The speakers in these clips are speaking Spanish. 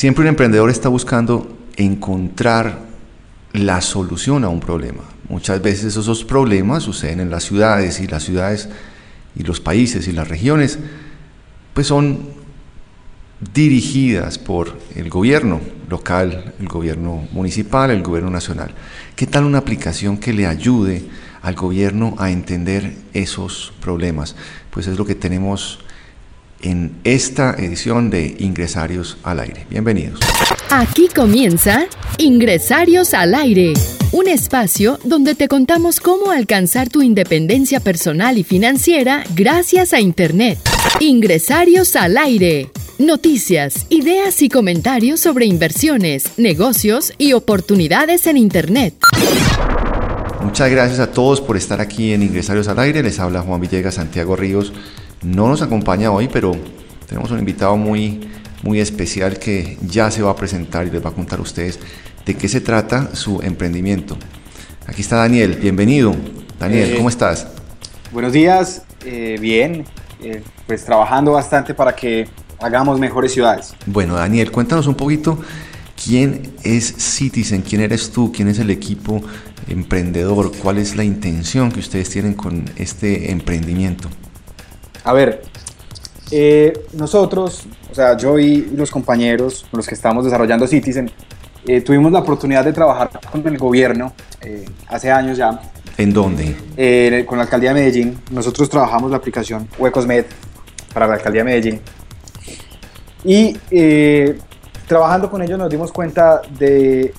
Siempre un emprendedor está buscando encontrar la solución a un problema. Muchas veces esos problemas suceden en las ciudades y las ciudades y los países y las regiones pues son dirigidas por el gobierno local, el gobierno municipal, el gobierno nacional. ¿Qué tal una aplicación que le ayude al gobierno a entender esos problemas? Pues es lo que tenemos en esta edición de Ingresarios al Aire. Bienvenidos. Aquí comienza Ingresarios al Aire, un espacio donde te contamos cómo alcanzar tu independencia personal y financiera gracias a Internet. Ingresarios al Aire Noticias, ideas y comentarios sobre inversiones, negocios y oportunidades en Internet. Muchas gracias a todos por estar aquí en Ingresarios al Aire. Les habla Juan Villegas, Santiago Ríos. No nos acompaña hoy, pero tenemos un invitado muy, muy especial que ya se va a presentar y les va a contar a ustedes de qué se trata su emprendimiento. Aquí está Daniel, bienvenido. Daniel, eh, ¿cómo estás? Buenos días, eh, bien, eh, pues trabajando bastante para que hagamos mejores ciudades. Bueno, Daniel, cuéntanos un poquito quién es Citizen, quién eres tú, quién es el equipo emprendedor, cuál es la intención que ustedes tienen con este emprendimiento. A ver, eh, nosotros, o sea, yo y los compañeros con los que estamos desarrollando Citizen, eh, tuvimos la oportunidad de trabajar con el gobierno eh, hace años ya. ¿En dónde? con la alcaldía de Medellín. Nosotros trabajamos la aplicación Huecosmed para la alcaldía de Medellín. Y trabajando con ellos nos dimos cuenta de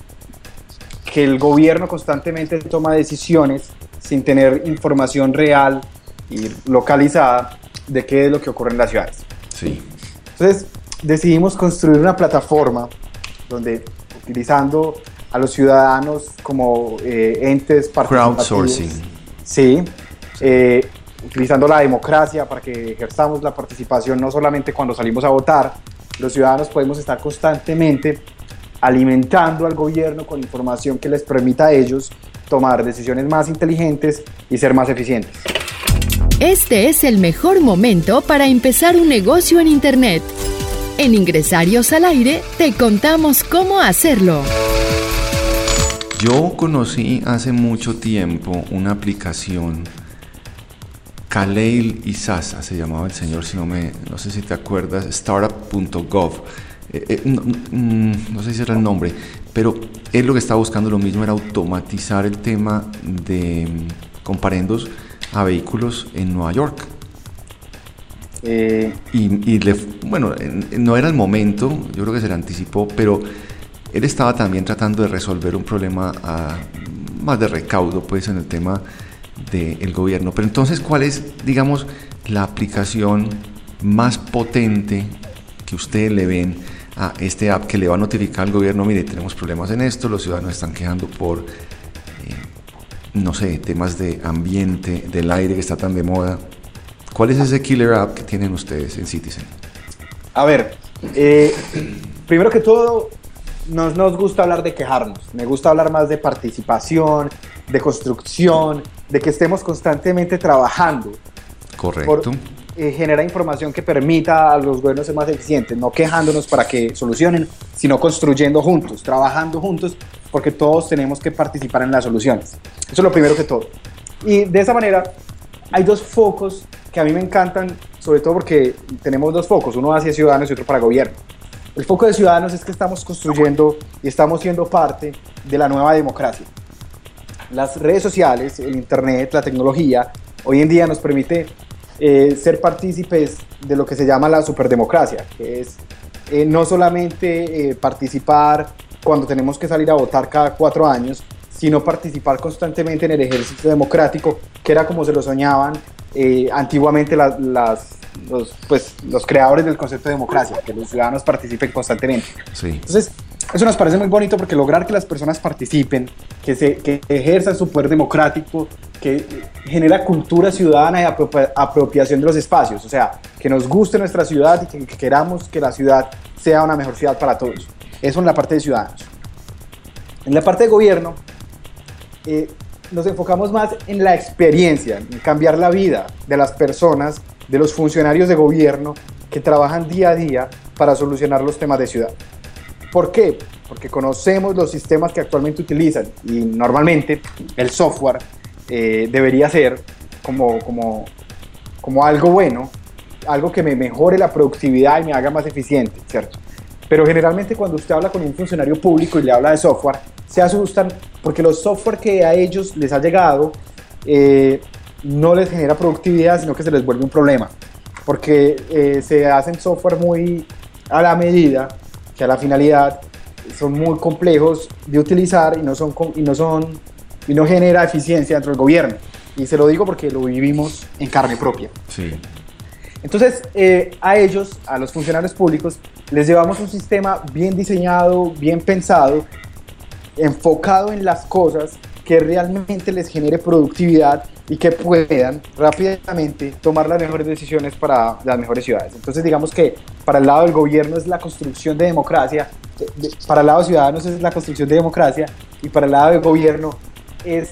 que el gobierno constantemente toma decisiones sin tener información real y localizada de qué es lo que ocurre en las ciudades. Sí. Entonces decidimos construir una plataforma donde utilizando a los ciudadanos como eh, entes participativos. Crowdsourcing. Sí. Eh, utilizando la democracia para que ejerzamos la participación no solamente cuando salimos a votar, los ciudadanos podemos estar constantemente alimentando al gobierno con información que les permita a ellos tomar decisiones más inteligentes y ser más eficientes. Este es el mejor momento para empezar un negocio en Internet. En Ingresarios al Aire te contamos cómo hacerlo. Yo conocí hace mucho tiempo una aplicación Kaleil Isaza se llamaba el señor, si no me, no sé si te acuerdas, startup.gov. Eh, eh, mm, no, sé si era el nombre, pero él lo que estaba buscando lo mismo era automatizar el tema de mm, comparendos a vehículos en Nueva York. Eh, y, le, bueno, no era el momento, yo creo que se le anticipó, pero él estaba también tratando de resolver un problema más de recaudo, pues, en el tema del gobierno. Pero entonces, ¿cuál es, digamos, la aplicación más potente que ustedes le ven a este app que le va a notificar al gobierno, mire, tenemos problemas en esto, los ciudadanos están quejando por, no sé, temas de ambiente, del aire que está tan de moda. ¿Cuál es ese killer app que tienen ustedes en Citizen? A ver, eh, primero que todo, nos, nos gusta hablar de quejarnos, me gusta hablar más de participación, de construcción, de que estemos constantemente trabajando. Correcto. Eh, genera información que permita a los gobiernos ser más eficientes, no quejándonos para que solucionen, sino construyendo juntos, trabajando juntos, porque todos tenemos que participar en las soluciones. Eso es lo primero que todo. Y de esa manera hay dos focos que a mí me encantan, sobre todo porque tenemos dos focos, uno hacia ciudadanos y otro para gobierno. El foco de ciudadanos es que estamos construyendo y estamos siendo parte de la nueva democracia las redes sociales, el Internet, la tecnología, hoy en día nos permite eh, ser partícipes de lo que se llama la superdemocracia, que es eh, no solamente eh, participar cuando tenemos que salir a votar cada cuatro años, sino participar constantemente en el ejercicio democrático, que era como se lo soñaban antiguamente las, los, pues, los creadores del concepto de democracia, que los ciudadanos participen constantemente. Sí. Entonces, eso nos parece muy bonito porque lograr que las personas participen, que, se, que ejerzan su poder democrático, que genera cultura ciudadana y apropiación de los espacios, o sea, que nos guste nuestra ciudad y que, queramos que la ciudad sea una mejor ciudad para todos. Eso en la parte de ciudadanos. En la parte de gobierno, eh, nos enfocamos más en la experiencia, en cambiar la vida de las personas, de los funcionarios de gobierno que trabajan día a día para solucionar los temas de ciudad. ¿Por qué? Porque conocemos los sistemas que actualmente utilizan y normalmente el software eh, debería ser como, como, como algo bueno, algo que me mejore la productividad y me haga más eficiente, ¿cierto? Pero generalmente cuando usted habla con un funcionario público y le habla de software, se asustan porque los software que a ellos les ha llegado eh, no les genera productividad, sino que se les vuelve un problema. Porque eh, se hacen software muy a la medida, que a la finalidad son muy complejos de utilizar y no son y no son y no genera eficiencia dentro del gobierno. Y se lo digo porque lo vivimos en carne propia. Sí. Entonces, eh, a ellos, a los funcionarios públicos, les llevamos un sistema bien diseñado, bien pensado, enfocado en las cosas que realmente les genere productividad y que puedan rápidamente tomar las mejores decisiones para las mejores ciudades. Entonces digamos que para el lado del gobierno es la construcción de democracia, para el lado de ciudadanos es la construcción de democracia y para el lado del gobierno es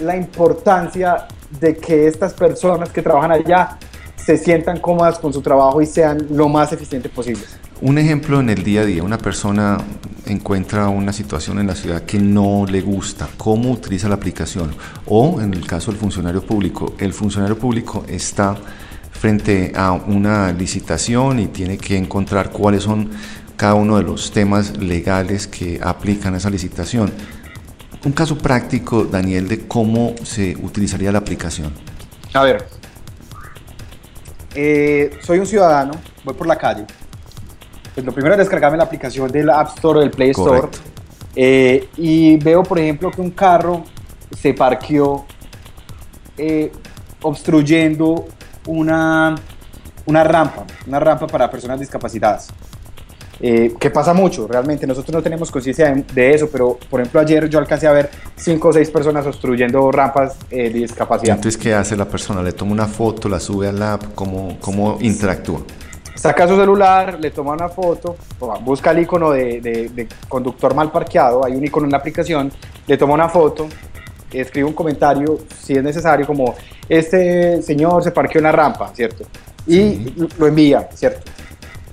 la importancia de que estas personas que trabajan allá se sientan cómodas con su trabajo y sean lo más eficientes posibles. Un ejemplo en el día a día, una persona encuentra una situación en la ciudad que no le gusta, cómo utiliza la aplicación. O en el caso del funcionario público, el funcionario público está frente a una licitación y tiene que encontrar cuáles son cada uno de los temas legales que aplican a esa licitación. Un caso práctico, Daniel, de cómo se utilizaría la aplicación. A ver, eh, soy un ciudadano, voy por la calle. Pues lo primero es descargarme la aplicación del App Store o del Play Store. Eh, y veo, por ejemplo, que un carro se parqueó eh, obstruyendo una, una rampa, una rampa para personas discapacitadas. Eh, que pasa mucho, realmente. Nosotros no tenemos conciencia de, eso, pero por ejemplo ayer yo alcancé a ver cinco o seis personas obstruyendo rampas eh, de discapacidad. Entonces, ¿qué hace la persona? ¿Le toma una foto, la sube al app? ¿Cómo, cómo interactúa? Saca su celular, le toma una foto, busca el icono de, de, conductor mal parqueado, hay un icono en la aplicación, le toma una foto, escribe un comentario, si es necesario, como este señor se parqueó en la rampa, ¿cierto? Y lo envía, ¿cierto?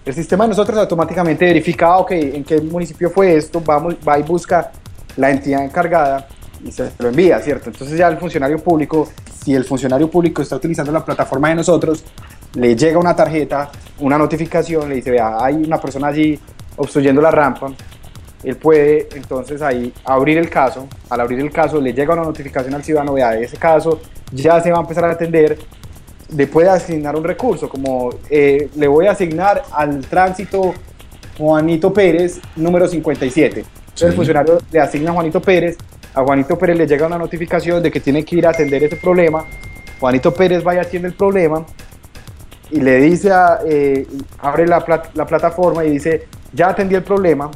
El sistema de nosotros automáticamente verifica, ok, en qué municipio fue esto, vamos, va y busca la entidad encargada y se lo envía, ¿cierto? Entonces ya el funcionario público, si el funcionario público está utilizando la plataforma de nosotros, le llega una tarjeta, una notificación, le dice, vea, hay una persona allí obstruyendo la rampa, él puede entonces ahí abrir el caso, al abrir el caso le llega una notificación al ciudadano, vea, ese caso ya se va a empezar a atender le puede asignar un recurso, como eh, le voy a asignar al tránsito Juanito Pérez número 57. Entonces el funcionario le asigna a Juanito Pérez, a Juanito Pérez le llega una notificación de que tiene que ir a atender ese problema, Juanito Pérez va y atiende el problema y le dice, eh, abre la, la plataforma y dice, ya atendí el problema,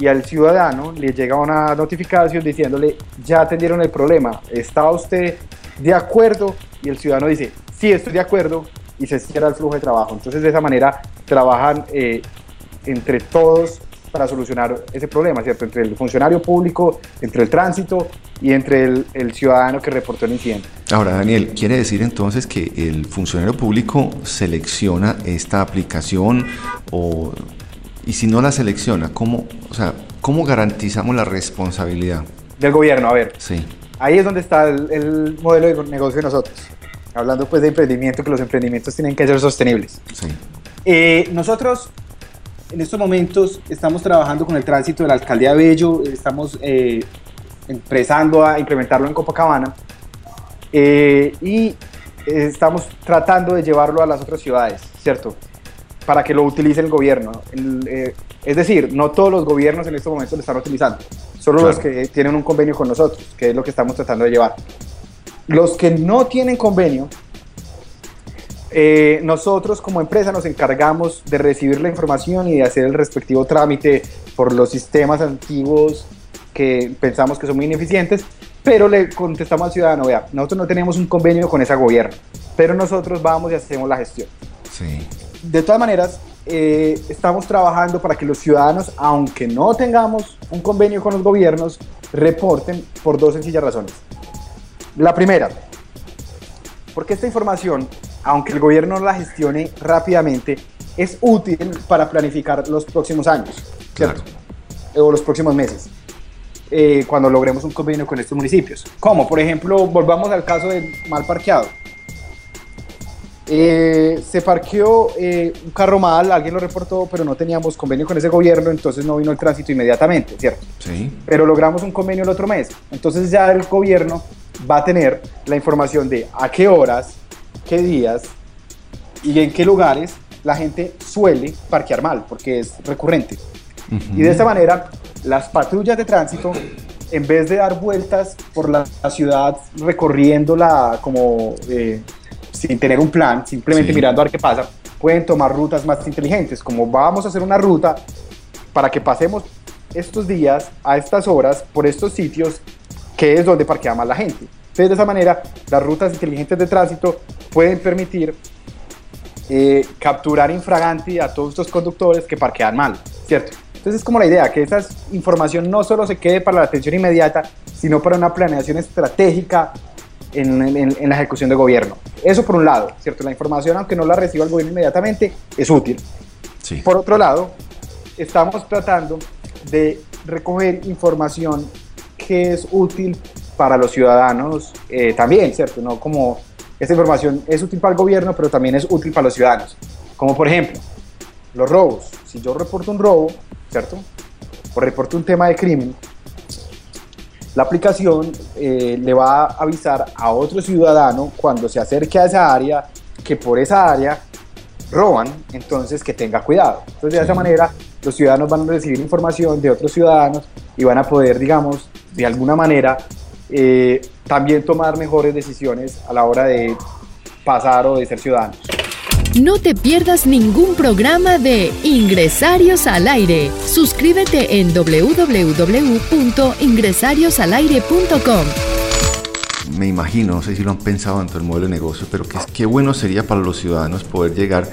y al ciudadano le llega una notificación diciéndole, ya atendieron el problema, ¿está usted de acuerdo? Y el ciudadano dice, sí, estoy de acuerdo, y se cierra el flujo de trabajo. Entonces, de esa manera, trabajan eh, entre todos para solucionar ese problema, ¿cierto? Entre el funcionario público, entre el tránsito y entre el, ciudadano que reportó el incidente. Ahora, Daniel, ¿quiere decir entonces que el funcionario público selecciona esta aplicación o, y si no la selecciona, ¿cómo, o sea, ¿cómo garantizamos la responsabilidad? Del gobierno, a ver. Sí. Ahí es donde está el, el modelo de negocio de nosotros hablando pues de emprendimiento, que los emprendimientos tienen que ser sostenibles. Sí. Eh, nosotros en estos momentos estamos trabajando con el tránsito de la alcaldía de Bello, estamos eh, empezando a implementarlo en Copacabana eh, y estamos tratando de llevarlo a las otras ciudades, ¿cierto? Para que lo utilice el gobierno. es decir, no todos los gobiernos en estos momentos lo están utilizando, solo los que tienen un convenio con nosotros, que es lo que estamos tratando de llevar. Los que no tienen convenio, eh, nosotros como empresa nos encargamos de recibir la información y de hacer el respectivo trámite por los sistemas antiguos que pensamos que son muy ineficientes, pero le contestamos al ciudadano, vea, nosotros no tenemos un convenio con ese gobierno, pero nosotros vamos y hacemos la gestión. Sí. De todas maneras, eh, estamos trabajando para que los ciudadanos, aunque no tengamos un convenio con los gobiernos, reporten por dos sencillas razones. La primera, porque esta información, aunque el gobierno la gestione rápidamente, es útil para planificar los próximos años. Claro. o los próximos meses. Eh, cuando logremos un convenio con estos municipios. Como, por ejemplo, volvamos al caso del mal parqueado. Eh, se parqueó eh, un carro mal, alguien lo reportó, pero no teníamos convenio con ese gobierno, entonces no vino el tránsito inmediatamente, ¿cierto? Sí. Pero logramos un convenio el otro mes. Entonces ya el gobierno va a tener la información de a qué horas, qué días y en qué lugares la gente suele parquear mal, porque es recurrente. Y de esta manera, las patrullas de tránsito, en vez de dar vueltas por la, ciudad recorriéndola como eh, sin tener un plan, simplemente mirando a ver qué pasa, pueden tomar rutas más inteligentes, como vamos a hacer una ruta para que pasemos estos días a estas horas por estos sitios que es donde parquea más la gente. Entonces, de esa manera, las rutas inteligentes de tránsito pueden permitir eh, capturar infraganti a todos estos conductores que parquean mal, ¿cierto? Entonces es como la idea, que esa información no solo se quede para la atención inmediata, sino para una planeación estratégica en, la ejecución de gobierno. Eso por un lado, ¿cierto? La información, aunque no la reciba el gobierno inmediatamente, es útil. Por otro lado, estamos tratando de recoger información que es útil para los ciudadanos eh, también, ¿cierto? No como esta información es útil para el gobierno, pero también es útil para los ciudadanos. Como por ejemplo, los robos. Si yo reporto un robo, ¿cierto? O reporto un tema de crimen, la aplicación eh, le va a avisar a otro ciudadano cuando se acerque a esa área que por esa área roban, entonces que tenga cuidado. Entonces de esa manera los ciudadanos van a recibir información de otros ciudadanos y van a poder, digamos, de alguna manera eh, también tomar mejores decisiones a la hora de pasar o de ser ciudadanos. No te pierdas ningún programa de Ingresarios al Aire. Suscríbete en www.ingresariosalaire.com. Me imagino, no sé si lo han pensado dentro del modelo de negocio, pero qué bueno sería para los ciudadanos poder llegar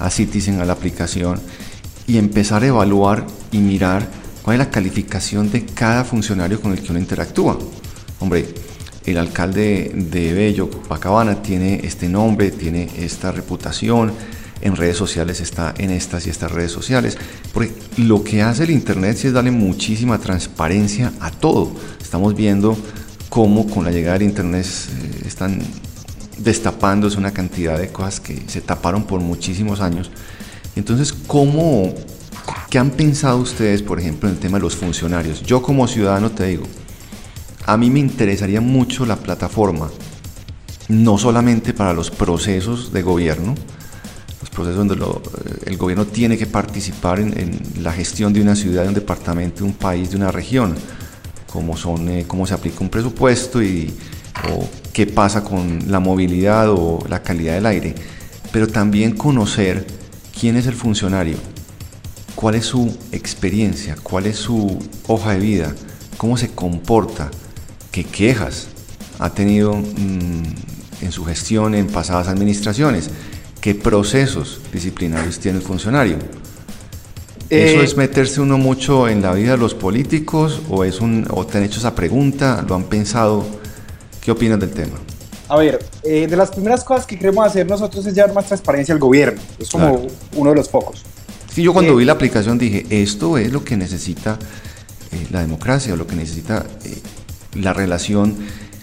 a Citizen, a la aplicación, y empezar a evaluar y mirar cuál es la calificación de cada funcionario con el que uno interactúa. Hombre, el alcalde de Bello, Copacabana, tiene este nombre, tiene esta reputación, en redes sociales está en estas y estas redes sociales, porque lo que hace el Internet es darle muchísima transparencia a todo. Estamos viendo cómo con la llegada del Internet eh, están destapándose una cantidad de cosas que se taparon por muchísimos años. Entonces, ¿cómo, ¿qué han pensado ustedes, por ejemplo, en el tema de los funcionarios? Yo como ciudadano te digo, a mí me interesaría mucho la plataforma, no solamente para los procesos de gobierno, los procesos donde eh, el gobierno tiene que participar en, la gestión de una ciudad, de un departamento, de un país, de una región, son, eh, cómo se aplica un presupuesto y o qué pasa con la movilidad o la calidad del aire, pero también conocer quién es el funcionario, cuál es su experiencia, cuál es su hoja de vida, cómo se comporta, qué quejas ha tenido mm, en su gestión en pasadas administraciones, qué procesos disciplinarios tiene el funcionario. ¿Eso eh, es meterse uno mucho en la vida de los políticos o, es un, o te han hecho esa pregunta? ¿Lo han pensado? ¿Qué opinas del tema? A ver, eh, de las primeras cosas que queremos hacer nosotros es llevar más transparencia al gobierno. Es como uno de los focos. Sí, yo cuando eh, vi la aplicación dije, esto es lo que necesita la democracia, lo que necesita la relación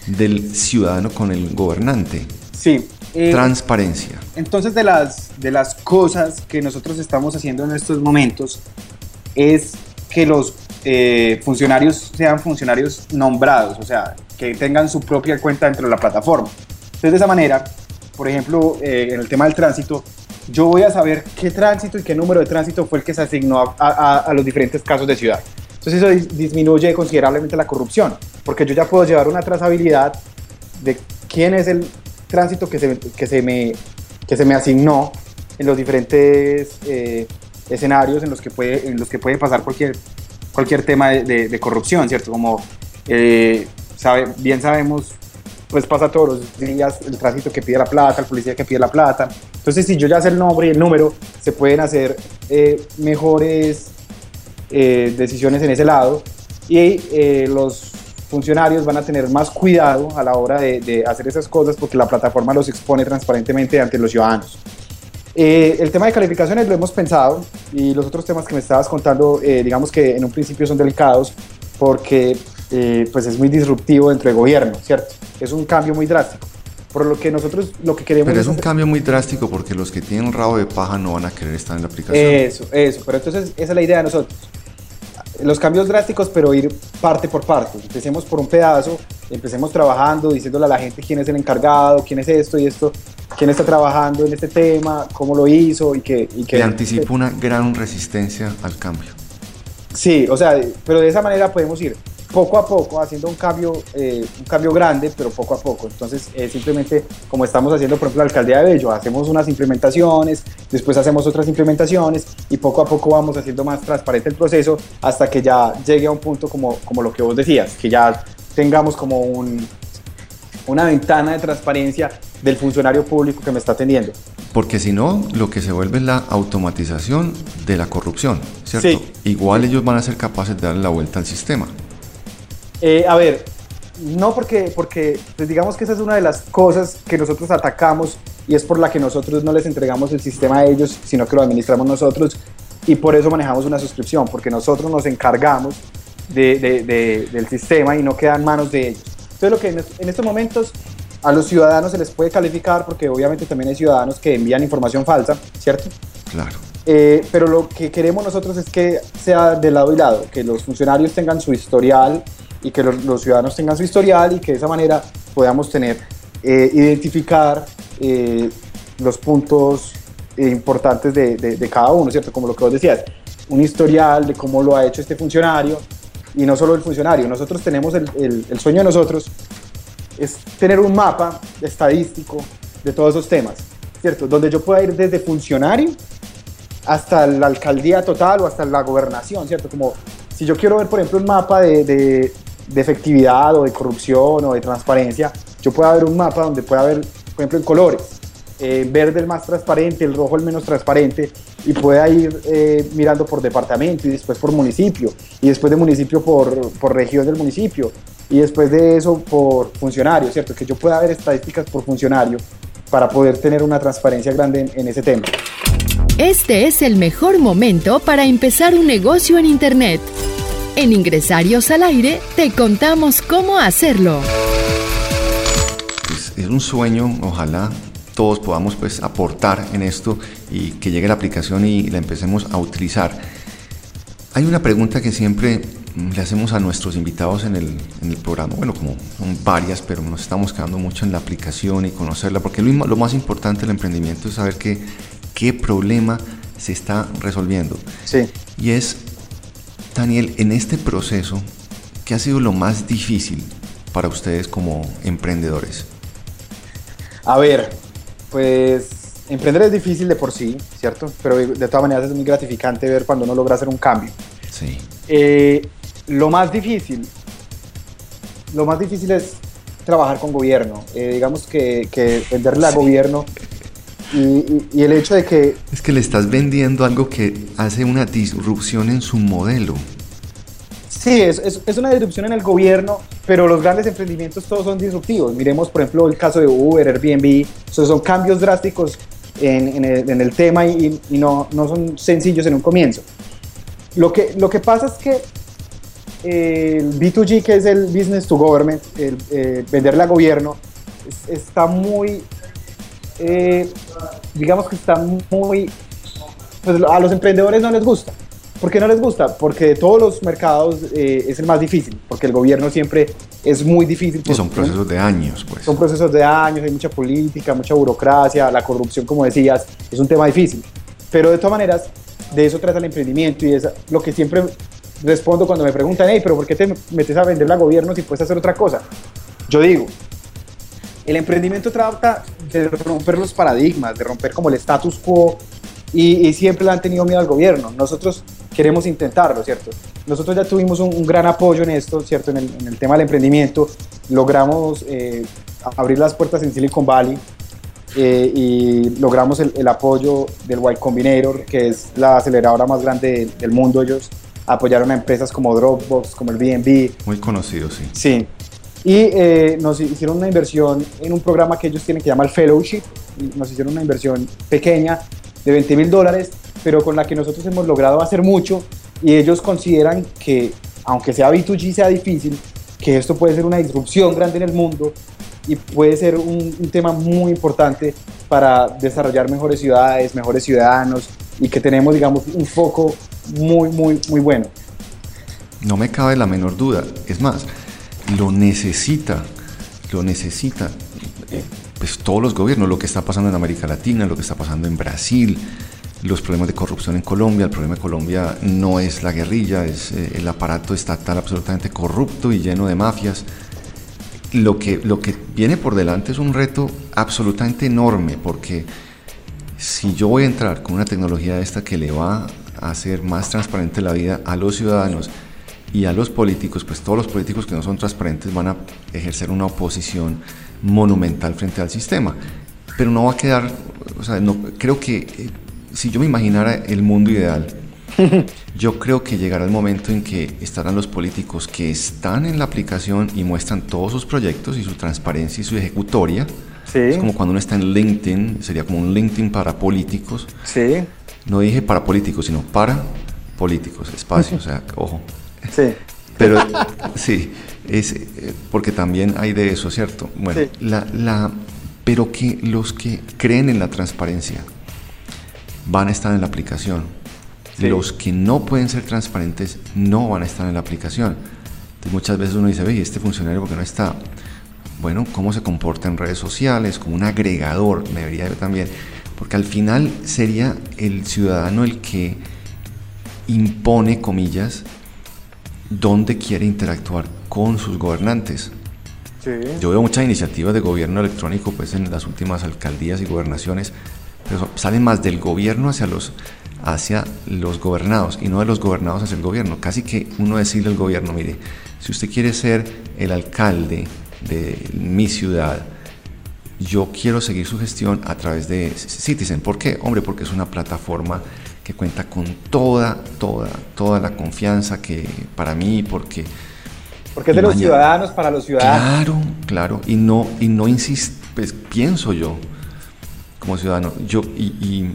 del ciudadano con el gobernante. Sí. Eh, Transparencia. Entonces, de las, de las cosas que nosotros estamos haciendo en estos momentos es que los eh, funcionarios sean funcionarios nombrados, o sea, que tengan su propia cuenta dentro de la plataforma. Entonces, de esa manera, por ejemplo, eh, en el tema del tránsito, yo voy a saber qué tránsito y qué número de tránsito fue el que se asignó a, a los diferentes casos de ciudad. Entonces eso disminuye considerablemente la corrupción, porque yo ya puedo llevar una trazabilidad de quién es el tránsito que se, que se, me, que se me asignó en los diferentes eh, escenarios en los, que puede, en los que puede pasar cualquier, cualquier tema de, corrupción, ¿cierto? Como eh, sabe, bien sabemos, pues pasa todos los días el tránsito que pide la plata, el policía que pide la plata. Entonces, si yo ya sé el nombre y el número, se pueden hacer eh, mejores eh, decisiones en ese lado y eh, los funcionarios van a tener más cuidado a la hora de, hacer esas cosas porque la plataforma los expone transparentemente ante los ciudadanos. Eh, el tema de calificaciones lo hemos pensado y los otros temas que me estabas contando, eh, digamos que en un principio son delicados porque eh, pues es muy disruptivo dentro del gobierno, ¿cierto? Es un cambio muy drástico. Por lo que nosotros lo que queremos... Pero es un cambio muy drástico porque los que tienen rabo de paja no van a querer estar en la aplicación. Eso, eso. Pero entonces esa es la idea de nosotros los cambios drásticos, pero ir parte por parte. Empecemos por un pedazo, empecemos trabajando, diciéndole a la gente quién es el encargado, quién es esto y esto, quién está trabajando en este tema, cómo lo hizo y que... Y que anticipa una gran resistencia al cambio. Sí, o sea, pero de esa manera podemos ir poco a poco haciendo un cambio, eh, un cambio grande, pero poco a poco. Entonces, simplemente como estamos haciendo, por ejemplo, la alcaldía de Bello, hacemos unas implementaciones, después hacemos otras implementaciones y poco a poco vamos haciendo más transparente el proceso hasta que ya llegue a un punto como, como lo que vos decías, que ya tengamos como un, una ventana de transparencia del funcionario público que me está atendiendo. Porque si no, lo que se vuelve es la automatización de la corrupción, ¿cierto? Sí. Igual ellos van a ser capaces de darle la vuelta al sistema. Eh, a ver, no porque, porque pues digamos que esa es una de las cosas que nosotros atacamos y es por la que nosotros no les entregamos el sistema a ellos, sino que lo administramos nosotros y por eso manejamos una suscripción, porque nosotros nos encargamos del sistema y no queda en manos de ellos. Entonces lo que en, estos momentos a los ciudadanos se les puede calificar, porque obviamente también hay ciudadanos que envían información falsa, ¿cierto? Claro. Eh, pero lo que queremos nosotros es que sea de lado y lado, que los funcionarios tengan su historial y que los, ciudadanos tengan su historial y que de esa manera podamos tener, eh, identificar eh, los puntos importantes de, de, cada uno, ¿cierto? Como lo que vos decías, un historial de cómo lo ha hecho este funcionario y no solo el funcionario, nosotros tenemos el, el, sueño de nosotros es tener un mapa estadístico de todos esos temas, ¿cierto? Donde yo pueda ir desde funcionario hasta la alcaldía total o hasta la gobernación, ¿cierto? Como si yo quiero ver, por ejemplo, un mapa de, de efectividad o de corrupción o de transparencia, yo puedo ver un mapa donde pueda ver, por ejemplo, en colores, eh, verde el más transparente, el rojo el menos transparente, y pueda ir eh, mirando por departamento y después por municipio, y después de municipio por, por región del municipio, y después de eso por funcionario, ¿cierto? Que yo pueda ver estadísticas por funcionario para poder tener una transparencia grande en ese tema. Este es el mejor momento para empezar un negocio en Internet. En Ingresarios al Aire te contamos cómo hacerlo. Es, un sueño, ojalá todos podamos pues aportar en esto y que llegue la aplicación y la empecemos a utilizar. Hay una pregunta que siempre le hacemos a nuestros invitados en el, programa, bueno, como son varias, pero nos estamos quedando mucho en la aplicación y conocerla, porque lo, lo más importante del emprendimiento es saber qué, qué problema se está resolviendo. Sí. Y es Daniel, en este proceso, ¿qué ha sido lo más difícil para ustedes como emprendedores? A ver, pues emprender es difícil de por sí, ¿cierto? Pero de todas maneras es muy gratificante ver cuando uno logra hacer un cambio. Sí. Eh, lo más difícil, lo más difícil es trabajar con gobierno. Eh, digamos que, venderle al gobierno y, el hecho de que... Es que le estás vendiendo algo que hace una disrupción en su modelo. Sí, es, es, una disrupción en el gobierno, pero los grandes emprendimientos todos son disruptivos. Miremos, por ejemplo, el caso de Uber, Airbnb, son cambios drásticos en, en, el, tema y, no, no, son sencillos en un comienzo. Lo que, lo que pasa es que el B2G, que es el Business to Government, el, eh, venderle a gobierno, está muy eh, digamos que está muy, pues a los emprendedores no les gusta. ¿Por qué no les gusta? Porque de todos los mercados eh, es el más difícil, porque el gobierno siempre es muy difícil. Y son procesos de años, pues. Son procesos de años, hay mucha política, mucha burocracia, la corrupción, como decías, es un tema difícil. Pero de todas maneras, de eso trata el emprendimiento y es lo que siempre respondo cuando me preguntan, hey, pero ¿por qué te metes a venderle a gobierno si puedes hacer otra cosa? Yo digo, el emprendimiento trata de romper los paradigmas, de romper como el status quo y, siempre le han tenido miedo al gobierno. Nosotros queremos intentarlo, ¿cierto? Nosotros ya tuvimos un, gran apoyo en esto, ¿cierto? En el, tema del emprendimiento. Logramos eh, abrir las puertas en Silicon Valley eh, y logramos el, apoyo del Y Combinator, que es la aceleradora más grande del, mundo. Ellos apoyaron a empresas como Dropbox, como el BNB. Muy conocido, sí. Sí, y eh, nos hicieron una inversión en un programa que ellos tienen que llamar Fellowship. Nos hicieron una inversión pequeña de 20 mil dólares, pero con la que nosotros hemos logrado hacer mucho y ellos consideran que, aunque sea B2G, sea difícil, que esto puede ser una disrupción grande en el mundo y puede ser un, tema muy importante para desarrollar mejores ciudades, mejores ciudadanos y que tenemos, digamos, un foco muy, muy, muy bueno. No me cabe la menor duda. Es más, lo necesita, lo necesita eh, pues todos los gobiernos, lo que está pasando en América Latina, lo que está pasando en Brasil, los problemas de corrupción en Colombia. El problema de Colombia no es la guerrilla, es eh, el aparato estatal absolutamente corrupto y lleno de mafias. Lo que, lo que viene por delante es un reto absolutamente enorme porque si yo voy a entrar con una tecnología esta que le va a hacer más transparente la vida a los ciudadanos y a los políticos, pues todos los políticos que no son transparentes van a ejercer una oposición monumental frente al sistema. Pero no va a quedar, o sea, no, creo que eh, si yo me imaginara el mundo ideal, yo creo que llegará el momento en que estarán los políticos que están en la aplicación y muestran todos sus proyectos y su transparencia y su ejecutoria. Es como cuando uno está en LinkedIn, sería como un LinkedIn para políticos. Sí. No dije para políticos, sino para políticos, espacio, o sea, ojo. Sí. Pero sí, es eh, porque también hay de eso, ¿cierto? Bueno, la, la, pero que los que creen en la transparencia, van a estar en la aplicación. Los que no pueden ser transparentes no van a estar en la aplicación. Entonces muchas veces uno dice, ve, este funcionario porque no está? Bueno, ¿cómo se comporta en redes sociales? Como un agregador, me debería yo también. Porque al final sería el ciudadano el que impone, comillas, dónde quiere interactuar con sus gobernantes. Yo veo muchas iniciativas de gobierno electrónico pues, en las últimas alcaldías y gobernaciones pero salen más del gobierno hacia los, hacia los gobernados y no de los gobernados hacia el gobierno. Casi que uno decirle al gobierno, mire, si usted quiere ser el alcalde de mi ciudad, yo quiero seguir su gestión a través de Citizen. ¿Por qué? Hombre, porque es una plataforma que cuenta con toda, toda, toda la confianza que para mí, porque... Porque es de los ciudadanos para los ciudadanos. Claro, claro, y no, y no insisto, pues pienso yo, como ciudadano. Yo, y,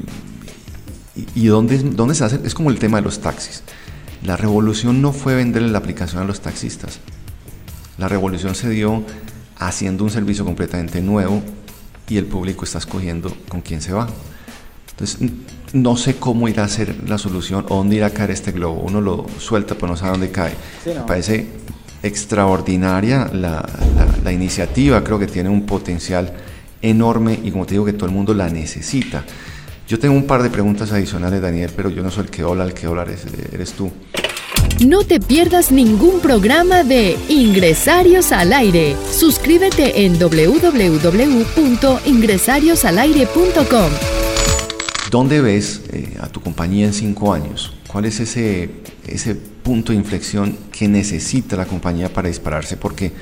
y, dónde, dónde, se hace, es como el tema de los taxis. La revolución no fue venderle la aplicación a los taxistas. La revolución se dio haciendo un servicio completamente nuevo y el público está escogiendo con quién se va. Entonces, no sé cómo irá a ser la solución o dónde irá a caer este globo. Uno lo suelta, pero no sabe dónde cae. Me parece extraordinaria la, la, la, iniciativa, creo que tiene un potencial enorme y como te digo que todo el mundo la necesita. Yo tengo un par de preguntas adicionales, Daniel, pero yo no soy el que habla, el que habla eres, eres tú. No te pierdas ningún programa de Ingresarios al Aire. Suscríbete en www.ingresariosalaire.com. ¿Dónde ves eh, a tu compañía en cinco años? ¿Cuál es ese, ese punto de inflexión que necesita la compañía para dispararse? Porque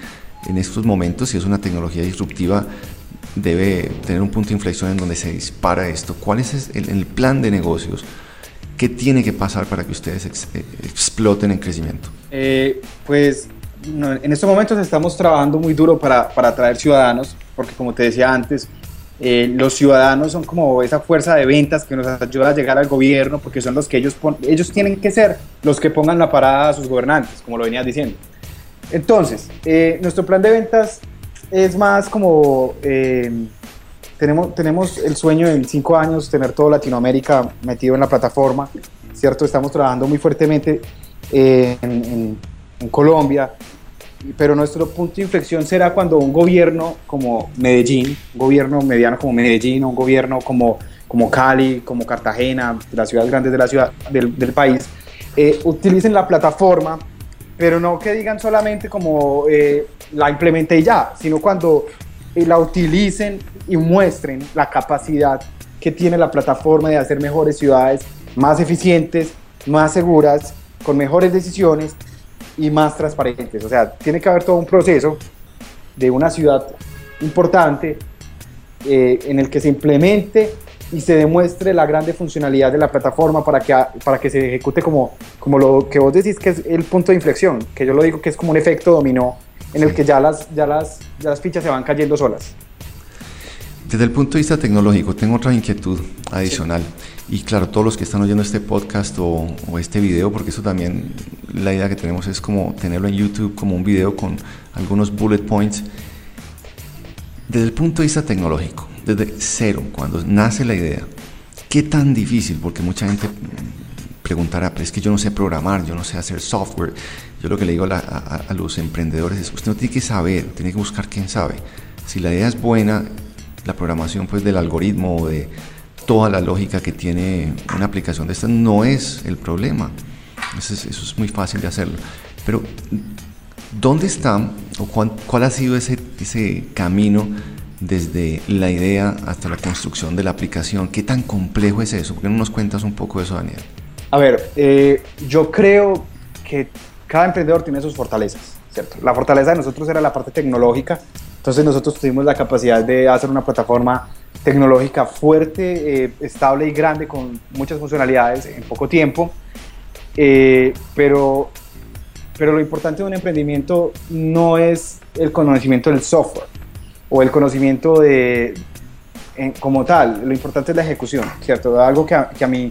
en estos momentos, si es una tecnología disruptiva, debe tener un punto de inflexión en donde se dispara esto. ¿Cuál es el, plan de negocios? ¿Qué tiene que pasar para que ustedes eh, exploten en crecimiento? Eh, pues en estos momentos estamos trabajando muy duro para, para atraer ciudadanos, porque como te decía antes, eh, los ciudadanos son como esa fuerza de ventas que nos ayuda a llegar al gobierno, porque son los que ellos, ellos tienen que ser los que pongan la parada a sus gobernantes, como lo venías diciendo. Entonces, nuestro plan de ventas es más como eh, tenemos, tenemos el sueño en cinco años tener todo Latinoamérica metido en la plataforma, ¿cierto? Estamos trabajando muy fuertemente eh, en, Colombia, pero nuestro punto de inflexión será cuando un gobierno como Medellín, un gobierno mediano como Medellín, un gobierno como, como Cali, como Cartagena, las ciudades grandes de la ciudad, del, del país, eh, utilicen la plataforma pero no que digan solamente como eh, la implementé ya, sino cuando eh, la utilicen y muestren la capacidad que tiene la plataforma de hacer mejores ciudades, más eficientes, más seguras, con mejores decisiones y más transparentes. O sea, tiene que haber todo un proceso de una ciudad importante eh, en el que se implemente y se demuestre la grande funcionalidad de la plataforma para que, para que se ejecute como, como lo que vos decís que es el punto de inflexión, que yo lo digo que es como un efecto dominó en el que ya las, ya, las, ya las fichas se van cayendo solas. Desde el punto de vista tecnológico, tengo otra inquietud adicional. Y claro, todos los que están oyendo este podcast o, este video, porque eso también, la idea que tenemos es como tenerlo en YouTube como un video con algunos bullet points. Desde el punto de vista tecnológico, desde cero, cuando nace la idea, ¿qué tan difícil? Porque mucha gente preguntará, pero es que yo no sé programar, yo no sé hacer software. Yo lo que le digo a, a los emprendedores es, usted no tiene que saber, tiene que buscar quién sabe. Si la idea es buena, la programación pues del algoritmo o de toda la lógica que tiene una aplicación de estas no es el problema. Eso es, muy fácil de hacerlo. Pero, ¿dónde está o cuál, ha sido ese, ese camino desde la idea hasta la construcción de la aplicación? ¿Qué tan complejo es eso? ¿Por qué no nos cuentas un poco de eso, Daniel? A ver, eh, yo creo que cada emprendedor tiene sus fortalezas, ¿cierto? La fortaleza de nosotros era la parte tecnológica, entonces nosotros tuvimos la capacidad de hacer una plataforma tecnológica fuerte, eh, estable y grande con muchas funcionalidades en poco tiempo. Eh, pero, pero lo importante de un emprendimiento no es el conocimiento del software o el conocimiento de, como tal, lo importante es la ejecución, ¿cierto? Algo que a, que a mí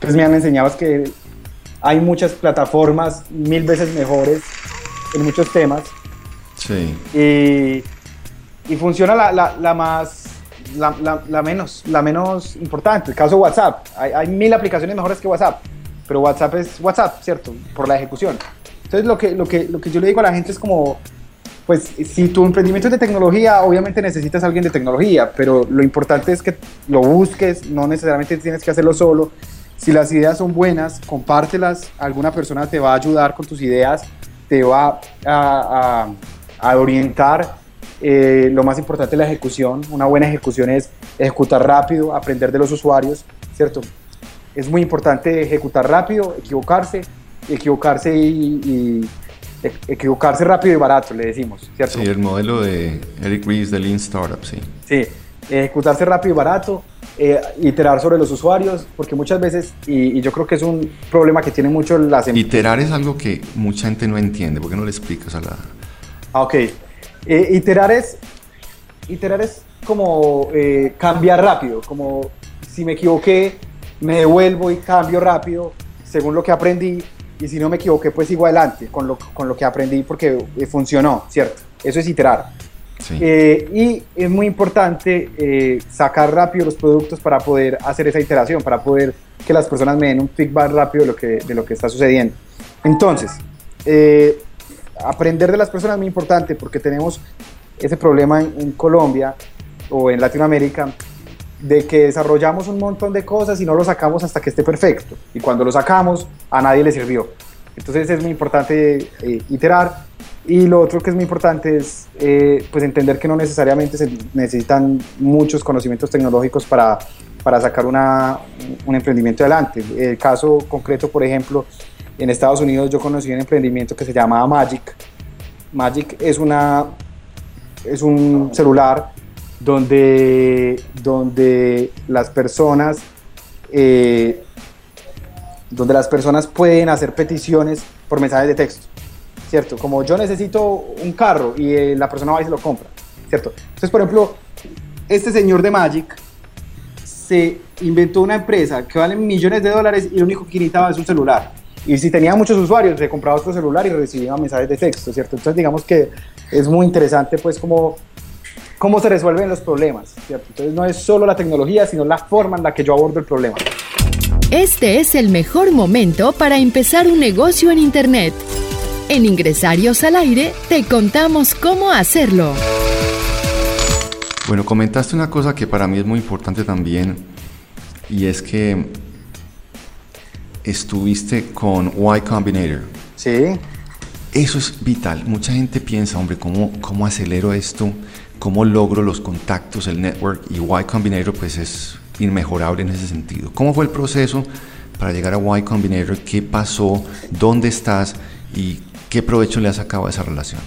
pues me han enseñado es que hay muchas plataformas mil veces mejores en muchos temas. Sí. Y, y funciona la, la, la más la, la, menos, la menos importante. El caso de WhatsApp. Hay, hay, mil aplicaciones mejores que WhatsApp, pero WhatsApp es WhatsApp, ¿cierto? Por la ejecución. Entonces, lo que, lo que, lo que yo le digo a la gente es como, pues, si tu emprendimiento es de tecnología, obviamente necesitas a alguien de tecnología, pero lo importante es que lo busques, no necesariamente tienes que hacerlo solo. Si las ideas son buenas, compártelas, alguna persona te va a ayudar con tus ideas, te va a, a, a orientar eh, lo más importante es la ejecución. Una buena ejecución es ejecutar rápido, aprender de los usuarios, ¿cierto? Es muy importante ejecutar rápido, equivocarse, equivocarse y, e, equivocarse rápido y barato, le decimos, ¿cierto? Sí, el modelo de Eric Ries de Lean Startup, sí. Sí, ejecutarse rápido y barato, eh, iterar sobre los usuarios, porque muchas veces, y, yo creo que es un problema que tiene mucho las empresas. Iterar es algo que mucha gente no entiende, ¿por qué no le explicas a la... Ah, ok. Eh, iterar, es, iterar es como eh, cambiar rápido, como si me equivoqué, me devuelvo y cambio rápido según lo que aprendí y si no me equivoqué, pues sigo adelante con lo, con lo que aprendí porque eh, funcionó, ¿cierto? Eso es iterar. y es muy importante sacar rápido los productos para poder hacer esa iteración, para poder que las personas me den un feedback rápido de lo que, de lo que está sucediendo. Entonces, aprender de las personas es muy importante porque tenemos ese problema en, Colombia o en Latinoamérica de que desarrollamos un montón de cosas y no lo sacamos hasta que esté perfecto. Y cuando lo sacamos, a nadie le sirvió. Entonces es muy importante eh, iterar. Y lo otro que es muy importante es eh, pues entender que no necesariamente se necesitan muchos conocimientos tecnológicos para, para sacar una, un emprendimiento adelante. El caso concreto, por ejemplo, en Estados Unidos yo conocí un emprendimiento que se llamaba Magic. Magic es, una, es un celular donde, donde las personas eh, donde las personas pueden hacer peticiones por mensajes de texto, ¿cierto? Como yo necesito un carro y eh, la persona va y se lo compra, ¿cierto? Entonces, por ejemplo, este señor de Magic se inventó una empresa que vale millones de dólares y lo único que necesitaba es un celular. Y si tenía muchos usuarios, se compraba otro celular y recibía mensajes de texto, ¿cierto? Entonces digamos que es muy interesante pues cómo, cómo se resuelven los problemas, ¿cierto? Entonces no es solo la tecnología, sino la forma en la que yo abordo el problema. Este es el mejor momento para empezar un negocio en Internet. En Ingresarios al Aire te contamos cómo hacerlo. Bueno, comentaste una cosa que para mí es muy importante también, y es que estuviste con Y Combinator. Sí. Eso es vital. Mucha gente piensa, hombre, ¿cómo, cómo acelero esto? ¿Cómo logro los contactos, el network? Y Y Combinator pues es inmejorable en ese sentido. ¿Cómo fue el proceso para llegar a Y Combinator? ¿Qué pasó? ¿Dónde estás? ¿Y qué provecho le has sacado a esa relación?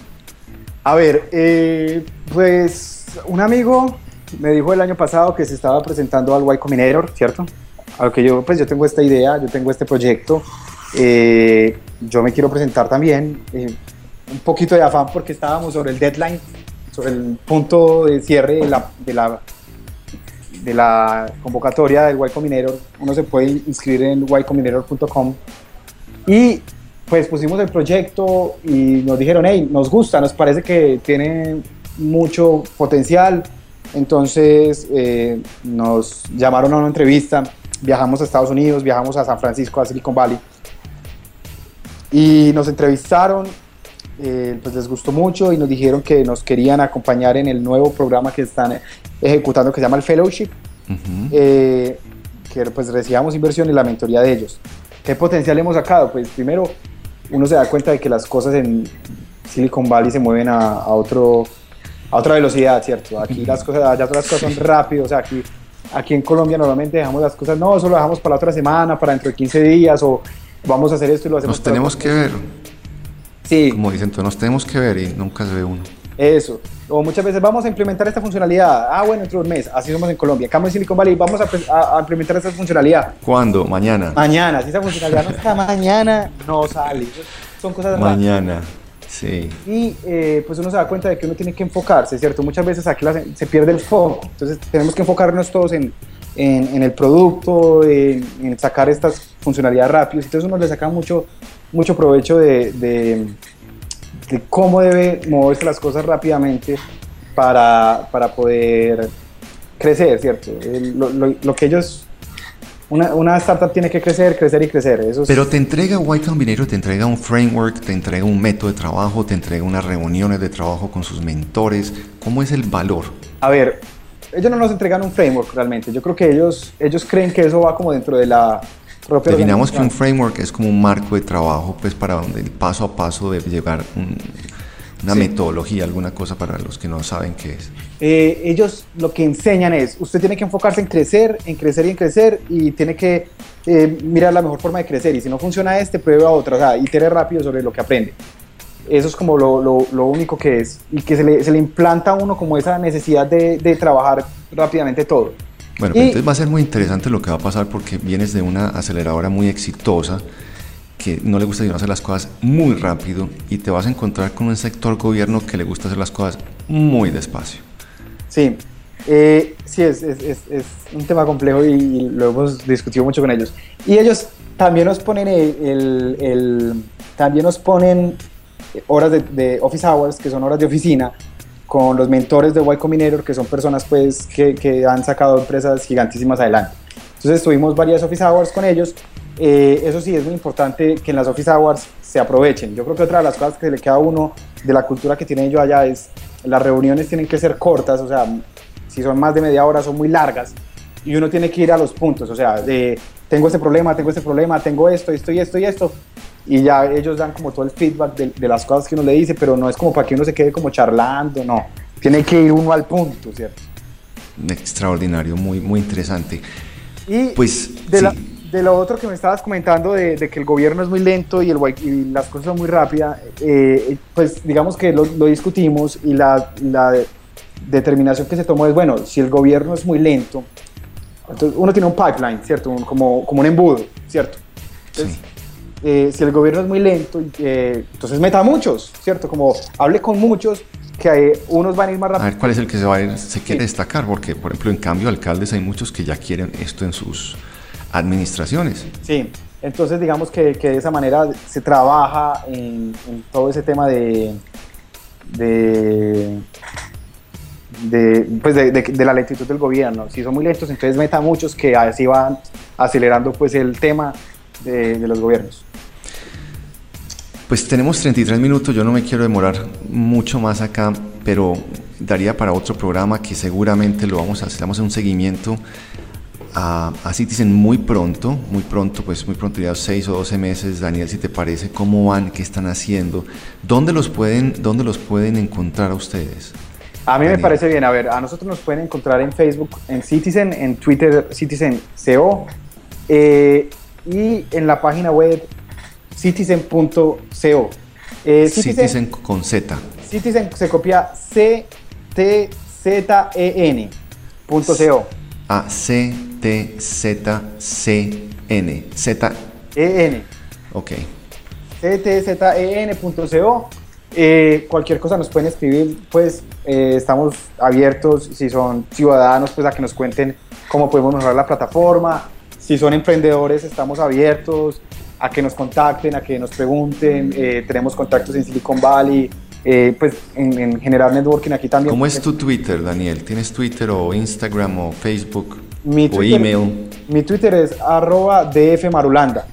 A ver, eh, pues un amigo me dijo el año pasado que se estaba presentando al Y Combinator, ¿cierto? Aunque yo, pues yo tengo esta idea, yo tengo este proyecto, eh, yo me quiero presentar también, eh, un poquito de afán porque estábamos sobre el deadline, sobre el punto de cierre de la, de la, de la convocatoria del Y Combinator, uno se puede inscribir en ycombinator.com y pues pusimos el proyecto y nos dijeron, hey, nos gusta, nos parece que tiene mucho potencial. Entonces eh, nos llamaron a una entrevista, viajamos a Estados Unidos, viajamos a San Francisco, a Silicon Valley. Y nos entrevistaron, eh, pues les gustó mucho y nos dijeron que nos querían acompañar en el nuevo programa que están ejecutando que se llama el Fellowship, eh, que pues recibamos inversión y la mentoría de ellos. ¿Qué potencial hemos sacado? Pues primero uno se da cuenta de que las cosas en Silicon Valley se mueven a, otro, a otra velocidad, ¿cierto? Aquí las cosas, allá todas las cosas son rápidas, o sea, aquí, aquí en Colombia normalmente dejamos las cosas, no, solo dejamos para la otra semana, para dentro de 15 días, o vamos a hacer esto y lo hacemos. Nos tenemos que ver. Sí. Como dicen, entonces nos tenemos que ver y nunca se ve uno. Eso. O muchas veces vamos a implementar esta funcionalidad. Ah, bueno, dentro de un mes. Así somos en Colombia. Acá en Silicon Valley vamos a, implementar esta funcionalidad. ¿Cuándo? Mañana. Mañana. Si esa funcionalidad no está mañana, no sale. Son cosas Mañana. Y eh, pues uno se da cuenta de que uno tiene que enfocarse, ¿cierto? Muchas veces aquí se pierde el foco. Entonces tenemos que enfocarnos todos en, en, el producto, en, sacar estas funcionalidades rápidas. Entonces uno le saca mucho, mucho provecho de de cómo debe moverse las cosas rápidamente para, para poder crecer, ¿cierto? Lo, lo, que ellos una, una, startup tiene que crecer, crecer y crecer. Eso Pero te entrega Y Combinator, te entrega un framework, te entrega un método de trabajo, te entrega unas reuniones de trabajo con sus mentores. ¿Cómo es el valor? A ver, ellos no nos entregan un framework realmente. Yo creo que ellos, ellos creen que eso va como dentro de la Definamos que un framework es como un marco de trabajo, pues para donde el paso a paso debe llegar una metodología, alguna cosa para los que no saben qué es. Eh, ellos lo que enseñan es, usted tiene que enfocarse en crecer, en crecer y en crecer, y tiene que eh, mirar la mejor forma de crecer, y si no funciona este, pruebe a otra, o sea, itere rápido sobre lo que aprende. Eso es como lo, lo, lo único que es, y que se le, se le, implanta a uno como esa necesidad de, de trabajar rápidamente todo. Bueno, entonces va a ser muy interesante lo que va a pasar porque vienes de una aceleradora muy exitosa que no le gusta hacer las cosas muy rápido y te vas a encontrar con un sector gobierno que le gusta hacer las cosas muy despacio. Sí, eh, sí, es, es, es, un tema complejo y, lo hemos discutido mucho con ellos. Y ellos también nos ponen el, el, también nos ponen horas de, de, office hours, que son horas de oficina, con los mentores de Y Combinator, que son personas pues, que, que, han sacado empresas gigantísimas adelante. Entonces tuvimos varias Office Hours con ellos. Eh, eso sí, es muy importante que en las Office Hours se aprovechen. Yo creo que otra de las cosas que le queda a uno de la cultura que tienen ellos allá es las reuniones tienen que ser cortas, o sea, si son más de media hora son muy largas y uno tiene que ir a los puntos, o sea, de tengo este problema, tengo este problema, tengo esto, esto y esto y esto, y ya ellos dan como todo el feedback de, las cosas que uno le dice, pero no es como para que uno se quede como charlando, no. Tiene que ir uno al punto, ¿cierto? Extraordinario, muy, muy interesante. Y pues de, de lo otro que me estabas comentando de, que el gobierno es muy lento y, el, y las cosas son muy rápidas, eh, pues digamos que lo, discutimos y la, la, determinación que se tomó es, bueno, si el gobierno es muy lento, entonces uno tiene un pipeline, ¿cierto? como, como un embudo, ¿cierto? Entonces, eh, si el gobierno es muy lento, eh, entonces meta a muchos, ¿cierto? Como hable con muchos, que unos van a ir más rápido. A ver cuál es el que se, va a se quiere destacar, porque por ejemplo en cambio alcaldes hay muchos que ya quieren esto en sus administraciones. Sí, entonces digamos que, que de esa manera se trabaja en, todo ese tema de, de de, pues de, de, la lentitud del gobierno. Si son muy lentos, entonces meta muchos que así van acelerando pues el tema de, los gobiernos. Pues tenemos 33 minutos, yo no me quiero demorar mucho más acá, pero daría para otro programa que seguramente lo vamos a hacer, vamos a un seguimiento a, a, Citizen muy pronto, muy pronto, pues muy pronto, ya 6 o 12 meses, Daniel, si te parece, cómo van, qué están haciendo, dónde los pueden, dónde los pueden encontrar a ustedes. A mí me parece bien, a ver, a nosotros nos pueden encontrar en Facebook, en Citizen, en Twitter, Citizen CO, eh, y en la página web citizen.co. Eh, citizen, con Z. Citizen se copia C-T-Z-E-N.co. Ah, C-T-Z-C-N. Z. E-N. Ok. C-T-Z-E-N.co. Eh, cualquier cosa nos pueden escribir, pues eh, estamos abiertos, si son ciudadanos, pues a que nos cuenten cómo podemos mejorar la plataforma, si son emprendedores, estamos abiertos a que nos contacten, a que nos pregunten, eh, tenemos contactos en Silicon Valley, pues en, general networking aquí también. ¿Cómo es tu Twitter, Daniel? ¿Tienes Twitter o Instagram o Facebook mi o email? Mi Twitter es arroba dfmarulanda.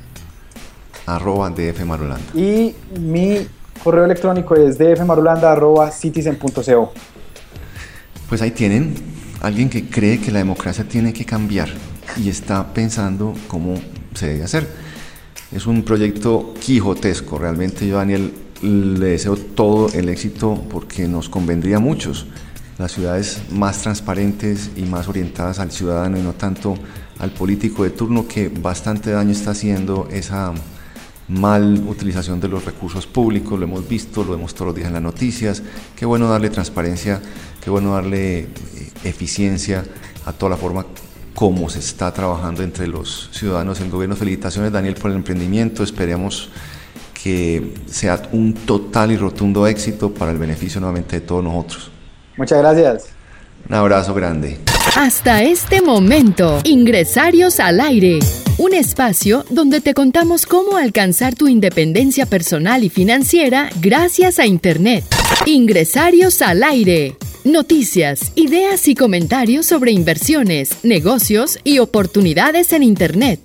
Arroba dfmarulanda. Y mi correo electrónico es dfmarulanda.citizen.co. Pues ahí tienen alguien que cree que la democracia tiene que cambiar y está pensando cómo se debe hacer. Es un proyecto quijotesco, realmente yo Daniel le deseo todo el éxito porque nos convendría a muchos. Las ciudades más transparentes y más orientadas al ciudadano y no tanto al político de turno que bastante daño está haciendo esa mal utilización de los recursos públicos, lo hemos visto, lo vemos todos los días en las noticias, qué bueno darle transparencia, qué bueno darle eh, eficiencia a toda la forma como se está trabajando entre los ciudadanos. En gobierno. Felicitaciones Daniel por el emprendimiento, esperemos que sea un total y rotundo éxito para el beneficio nuevamente de todos nosotros. Muchas gracias. Un abrazo grande. Hasta este momento, Ingresarios al aire. Un espacio donde te contamos cómo alcanzar tu independencia personal y financiera gracias a Internet. Ingresarios al aire. Noticias, ideas y comentarios sobre inversiones, negocios y oportunidades en Internet.